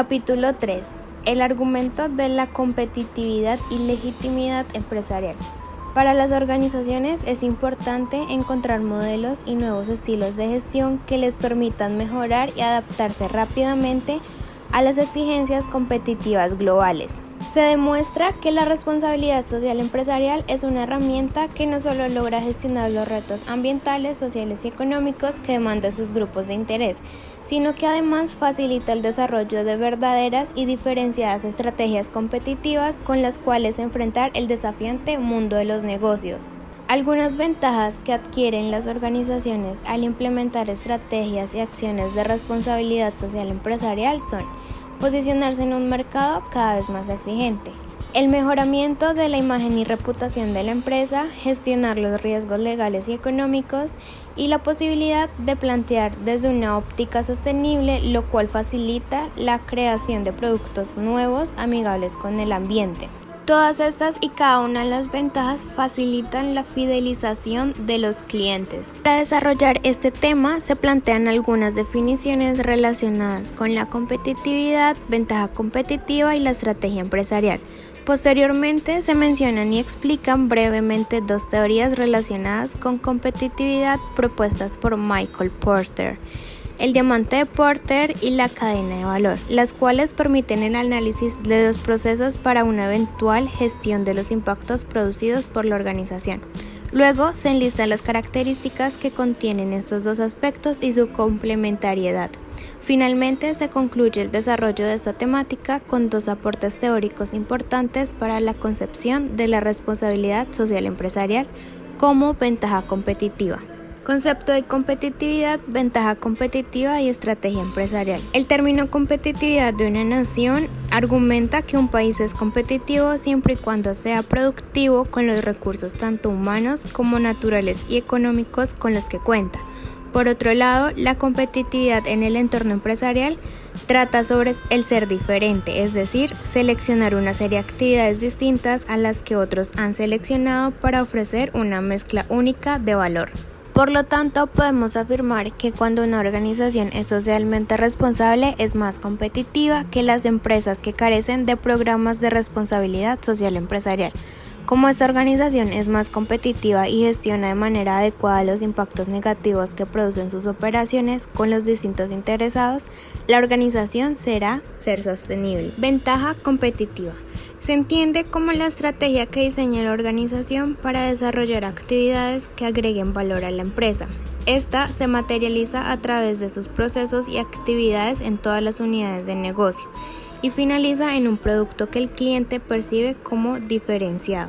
Capítulo 3. El argumento de la competitividad y legitimidad empresarial. Para las organizaciones es importante encontrar modelos y nuevos estilos de gestión que les permitan mejorar y adaptarse rápidamente a las exigencias competitivas globales. Se demuestra que la responsabilidad social empresarial es una herramienta que no solo logra gestionar los retos ambientales, sociales y económicos que demandan sus grupos de interés, sino que además facilita el desarrollo de verdaderas y diferenciadas estrategias competitivas con las cuales enfrentar el desafiante mundo de los negocios. Algunas ventajas que adquieren las organizaciones al implementar estrategias y acciones de responsabilidad social empresarial son posicionarse en un mercado cada vez más exigente. El mejoramiento de la imagen y reputación de la empresa, gestionar los riesgos legales y económicos y la posibilidad de plantear desde una óptica sostenible, lo cual facilita la creación de productos nuevos amigables con el ambiente. Todas estas y cada una de las ventajas facilitan la fidelización de los clientes. Para desarrollar este tema se plantean algunas definiciones relacionadas con la competitividad, ventaja competitiva y la estrategia empresarial. Posteriormente se mencionan y explican brevemente dos teorías relacionadas con competitividad propuestas por Michael Porter el diamante de Porter y la cadena de valor, las cuales permiten el análisis de los procesos para una eventual gestión de los impactos producidos por la organización. Luego se enlistan las características que contienen estos dos aspectos y su complementariedad. Finalmente se concluye el desarrollo de esta temática con dos aportes teóricos importantes para la concepción de la responsabilidad social empresarial como ventaja competitiva. Concepto de competitividad, ventaja competitiva y estrategia empresarial. El término competitividad de una nación argumenta que un país es competitivo siempre y cuando sea productivo con los recursos tanto humanos como naturales y económicos con los que cuenta. Por otro lado, la competitividad en el entorno empresarial trata sobre el ser diferente, es decir, seleccionar una serie de actividades distintas a las que otros han seleccionado para ofrecer una mezcla única de valor. Por lo tanto, podemos afirmar que cuando una organización es socialmente responsable es más competitiva que las empresas que carecen de programas de responsabilidad social empresarial. Como esta organización es más competitiva y gestiona de manera adecuada los impactos negativos que producen sus operaciones con los distintos interesados, la organización será ser sostenible. Ventaja competitiva. Se entiende como la estrategia que diseña la organización para desarrollar actividades que agreguen valor a la empresa. Esta se materializa a través de sus procesos y actividades en todas las unidades de negocio y finaliza en un producto que el cliente percibe como diferenciado.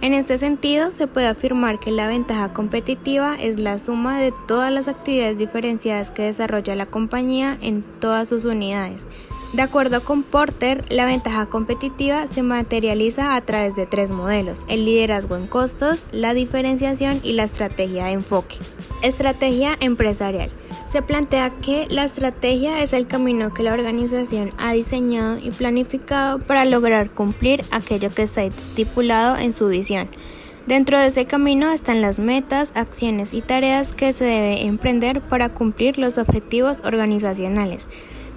En este sentido, se puede afirmar que la ventaja competitiva es la suma de todas las actividades diferenciadas que desarrolla la compañía en todas sus unidades, de acuerdo con Porter, la ventaja competitiva se materializa a través de tres modelos, el liderazgo en costos, la diferenciación y la estrategia de enfoque. Estrategia empresarial. Se plantea que la estrategia es el camino que la organización ha diseñado y planificado para lograr cumplir aquello que está estipulado en su visión. Dentro de ese camino están las metas, acciones y tareas que se debe emprender para cumplir los objetivos organizacionales.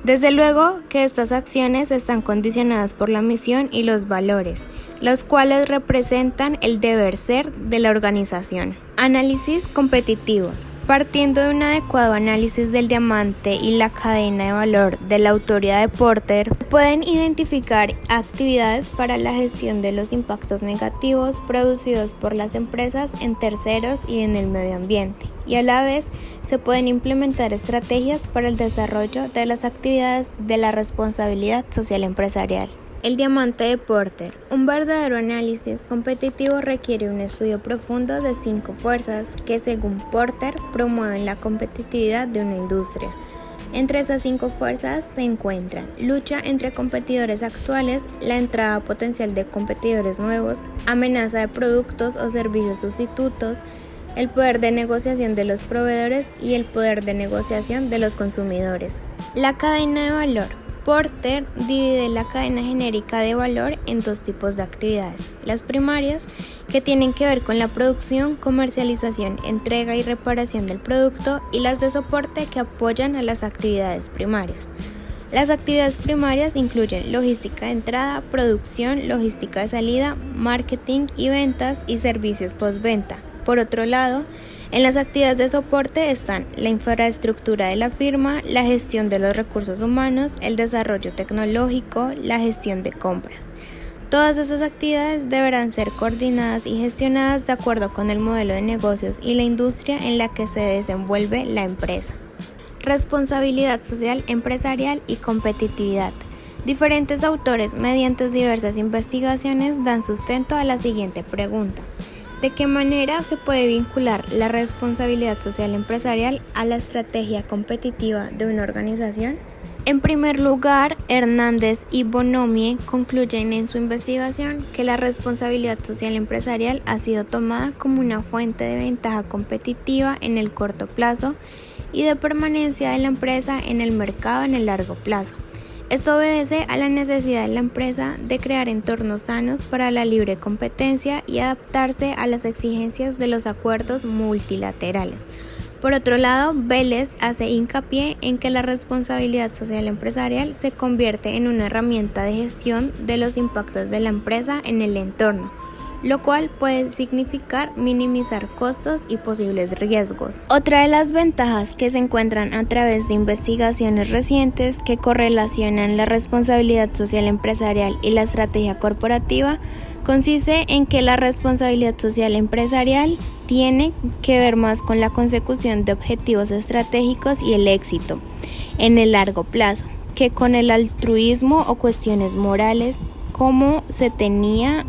Desde luego que estas acciones están condicionadas por la misión y los valores, los cuales representan el deber ser de la organización. Análisis competitivos. Partiendo de un adecuado análisis del diamante y la cadena de valor de la autoridad de Porter, pueden identificar actividades para la gestión de los impactos negativos producidos por las empresas en terceros y en el medio ambiente, y a la vez se pueden implementar estrategias para el desarrollo de las actividades de la responsabilidad social empresarial. El diamante de Porter. Un verdadero análisis competitivo requiere un estudio profundo de cinco fuerzas que, según Porter, promueven la competitividad de una industria. Entre esas cinco fuerzas se encuentran lucha entre competidores actuales, la entrada potencial de competidores nuevos, amenaza de productos o servicios sustitutos, el poder de negociación de los proveedores y el poder de negociación de los consumidores. La cadena de valor. Porter divide la cadena genérica de valor en dos tipos de actividades. Las primarias, que tienen que ver con la producción, comercialización, entrega y reparación del producto, y las de soporte que apoyan a las actividades primarias. Las actividades primarias incluyen logística de entrada, producción, logística de salida, marketing y ventas y servicios postventa. Por otro lado, en las actividades de soporte están la infraestructura de la firma, la gestión de los recursos humanos, el desarrollo tecnológico, la gestión de compras. Todas esas actividades deberán ser coordinadas y gestionadas de acuerdo con el modelo de negocios y la industria en la que se desenvuelve la empresa. Responsabilidad social empresarial y competitividad. Diferentes autores, mediante diversas investigaciones, dan sustento a la siguiente pregunta. ¿De qué manera se puede vincular la responsabilidad social empresarial a la estrategia competitiva de una organización? En primer lugar, Hernández y Bonomie concluyen en su investigación que la responsabilidad social empresarial ha sido tomada como una fuente de ventaja competitiva en el corto plazo y de permanencia de la empresa en el mercado en el largo plazo. Esto obedece a la necesidad de la empresa de crear entornos sanos para la libre competencia y adaptarse a las exigencias de los acuerdos multilaterales. Por otro lado, Vélez hace hincapié en que la responsabilidad social empresarial se convierte en una herramienta de gestión de los impactos de la empresa en el entorno, lo cual puede significar minimizar costos y posibles riesgos. Otra de las ventajas que se encuentran a través de investigaciones recientes que correlacionan la responsabilidad social empresarial y la estrategia corporativa consiste en que la responsabilidad social empresarial tiene que ver más con la consecución de objetivos estratégicos y el éxito en el largo plazo que con el altruismo o cuestiones morales como se tenía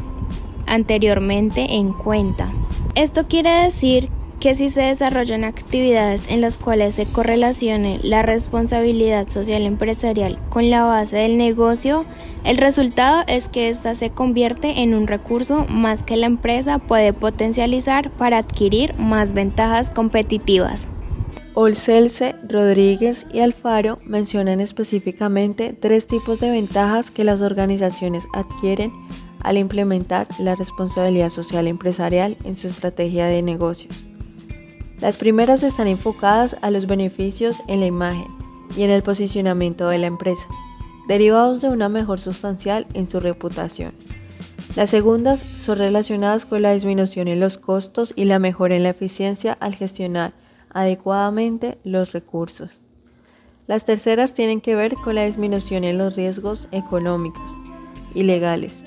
anteriormente en cuenta. Esto quiere decir que si se desarrollan actividades en las cuales se correlacione la responsabilidad social empresarial con la base del negocio, el resultado es que ésta se convierte en un recurso más que la empresa puede potencializar para adquirir más ventajas competitivas. Olcelse, Rodríguez y Alfaro mencionan específicamente tres tipos de ventajas que las organizaciones adquieren al implementar la responsabilidad social empresarial en su estrategia de negocios. Las primeras están enfocadas a los beneficios en la imagen y en el posicionamiento de la empresa, derivados de una mejor sustancial en su reputación. Las segundas son relacionadas con la disminución en los costos y la mejora en la eficiencia al gestionar adecuadamente los recursos. Las terceras tienen que ver con la disminución en los riesgos económicos y legales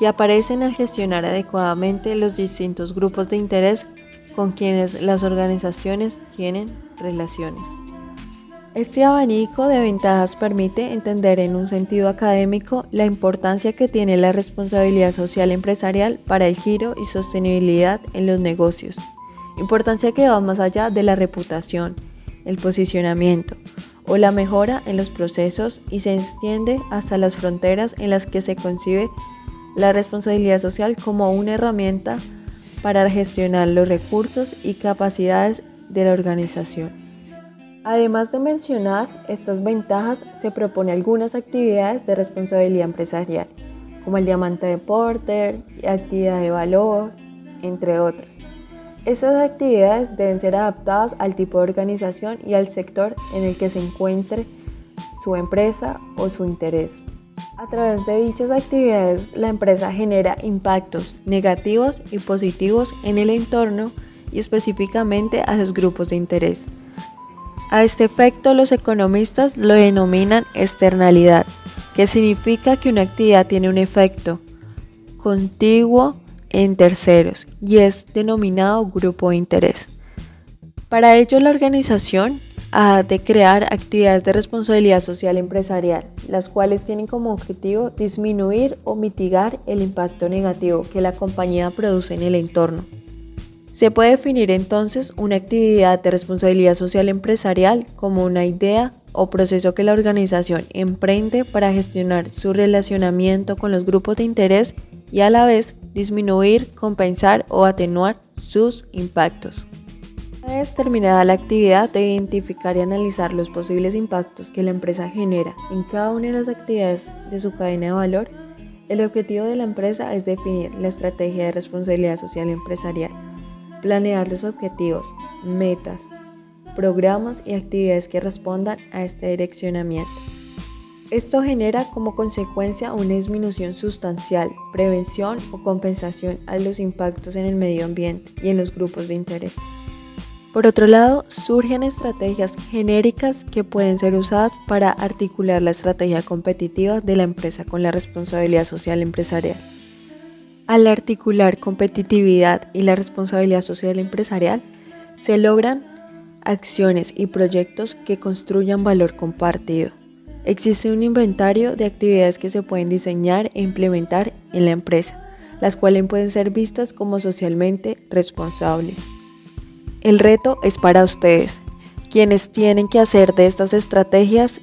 que aparecen al gestionar adecuadamente los distintos grupos de interés con quienes las organizaciones tienen relaciones. Este abanico de ventajas permite entender en un sentido académico la importancia que tiene la responsabilidad social empresarial para el giro y sostenibilidad en los negocios, importancia que va más allá de la reputación, el posicionamiento o la mejora en los procesos y se extiende hasta las fronteras en las que se concibe la responsabilidad social como una herramienta para gestionar los recursos y capacidades de la organización. Además de mencionar estas ventajas, se propone algunas actividades de responsabilidad empresarial, como el diamante de Porter, actividad de valor, entre otros. Estas actividades deben ser adaptadas al tipo de organización y al sector en el que se encuentre su empresa o su interés. A través de dichas actividades, la empresa genera impactos negativos y positivos en el entorno y específicamente a los grupos de interés. A este efecto, los economistas lo denominan externalidad, que significa que una actividad tiene un efecto contiguo en terceros y es denominado grupo de interés. Para ello, la organización de crear actividades de responsabilidad social empresarial, las cuales tienen como objetivo disminuir o mitigar el impacto negativo que la compañía produce en el entorno. Se puede definir entonces una actividad de responsabilidad social empresarial como una idea o proceso que la organización emprende para gestionar su relacionamiento con los grupos de interés y a la vez disminuir, compensar o atenuar sus impactos. Una vez terminada la actividad de identificar y analizar los posibles impactos que la empresa genera en cada una de las actividades de su cadena de valor, el objetivo de la empresa es definir la estrategia de responsabilidad social empresarial, planear los objetivos, metas, programas y actividades que respondan a este direccionamiento. Esto genera como consecuencia una disminución sustancial, prevención o compensación a los impactos en el medio ambiente y en los grupos de interés. Por otro lado, surgen estrategias genéricas que pueden ser usadas para articular la estrategia competitiva de la empresa con la responsabilidad social empresarial. Al articular competitividad y la responsabilidad social empresarial, se logran acciones y proyectos que construyan valor compartido. Existe un inventario de actividades que se pueden diseñar e implementar en la empresa, las cuales pueden ser vistas como socialmente responsables. El reto es para ustedes, quienes tienen que hacer de estas estrategias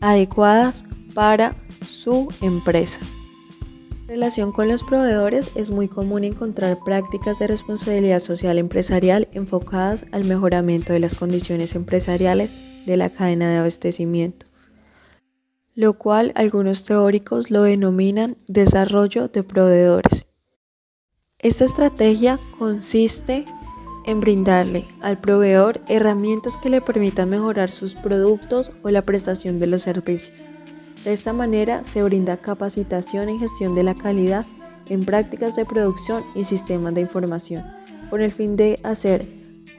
adecuadas para su empresa. En relación con los proveedores, es muy común encontrar prácticas de responsabilidad social empresarial enfocadas al mejoramiento de las condiciones empresariales de la cadena de abastecimiento, lo cual algunos teóricos lo denominan desarrollo de proveedores. Esta estrategia consiste en brindarle al proveedor herramientas que le permitan mejorar sus productos o la prestación de los servicios. De esta manera se brinda capacitación en gestión de la calidad en prácticas de producción y sistemas de información, con el fin de hacer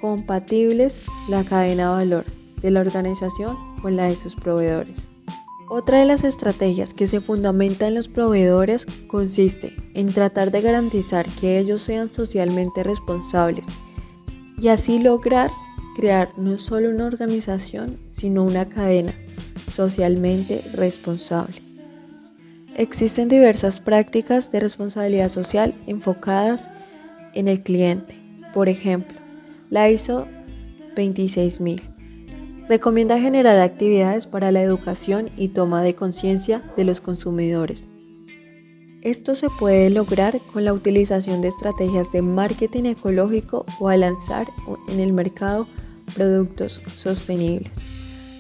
compatibles la cadena de valor de la organización con la de sus proveedores. Otra de las estrategias que se fundamenta en los proveedores consiste en tratar de garantizar que ellos sean socialmente responsables y así lograr crear no solo una organización, sino una cadena socialmente responsable. Existen diversas prácticas de responsabilidad social enfocadas en el cliente. Por ejemplo, la ISO 26000 recomienda generar actividades para la educación y toma de conciencia de los consumidores esto se puede lograr con la utilización de estrategias de marketing ecológico o al lanzar en el mercado productos sostenibles.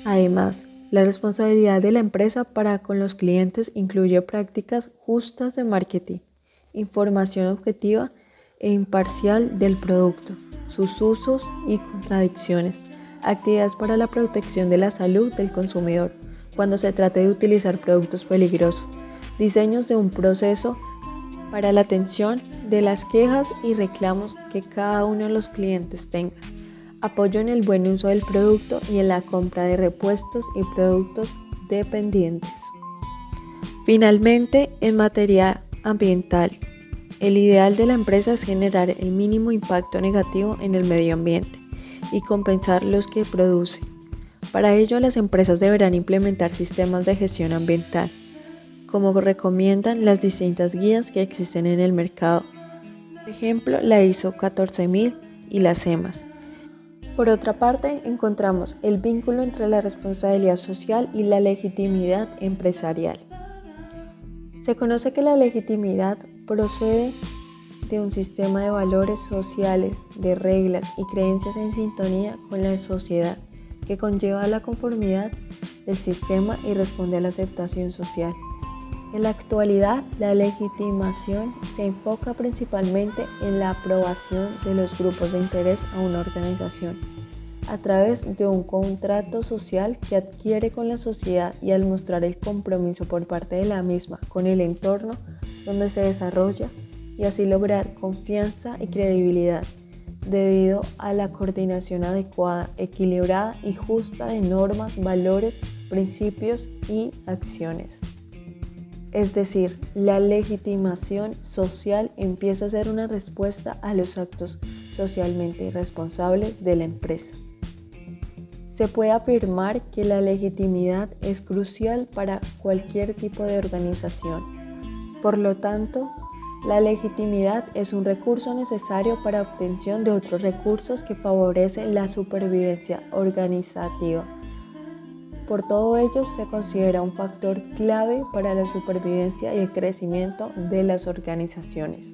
Además, la responsabilidad de la empresa para con los clientes incluye prácticas justas de marketing, información objetiva e imparcial del producto, sus usos y contradicciones, actividades para la protección de la salud del consumidor cuando se trate de utilizar productos peligrosos diseños de un proceso para la atención de las quejas y reclamos que cada uno de los clientes tenga, apoyo en el buen uso del producto y en la compra de repuestos y productos dependientes. Finalmente, en materia ambiental, el ideal de la empresa es generar el mínimo impacto negativo en el medio ambiente y compensar los que produce. Para ello, las empresas deberán implementar sistemas de gestión ambiental como recomiendan las distintas guías que existen en el mercado. Por ejemplo, la ISO 14000 y las EMAS. Por otra parte, encontramos el vínculo entre la responsabilidad social y la legitimidad empresarial. Se conoce que la legitimidad procede de un sistema de valores sociales, de reglas y creencias en sintonía con la sociedad, que conlleva la conformidad del sistema y responde a la aceptación social. En la actualidad, la legitimación se enfoca principalmente en la aprobación de los grupos de interés a una organización a través de un contrato social que adquiere con la sociedad y al mostrar el compromiso por parte de la misma con el entorno donde se desarrolla y así lograr confianza y credibilidad debido a la coordinación adecuada, equilibrada y justa de normas, valores, principios y acciones. Es decir, la legitimación social empieza a ser una respuesta a los actos socialmente responsables de la empresa. Se puede afirmar que la legitimidad es crucial para cualquier tipo de organización. Por lo tanto, la legitimidad es un recurso necesario para obtención de otros recursos que favorecen la supervivencia organizativa por todo ello, se considera un factor clave para la supervivencia y el crecimiento de las organizaciones.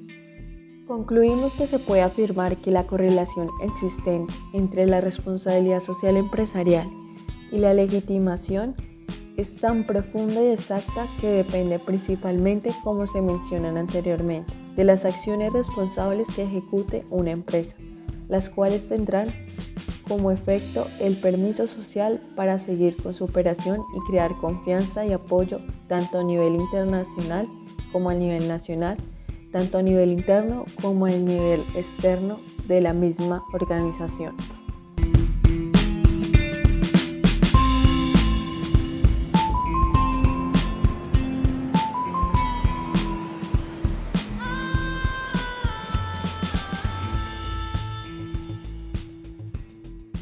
Concluimos que se puede afirmar que la correlación existente entre la responsabilidad social empresarial y la legitimación es tan profunda y exacta que depende principalmente, como se mencionan anteriormente, de las acciones responsables que ejecute una empresa, las cuales tendrán como efecto el permiso social para seguir con su operación y crear confianza y apoyo tanto a nivel internacional como a nivel nacional, tanto a nivel interno como a nivel externo de la misma organización.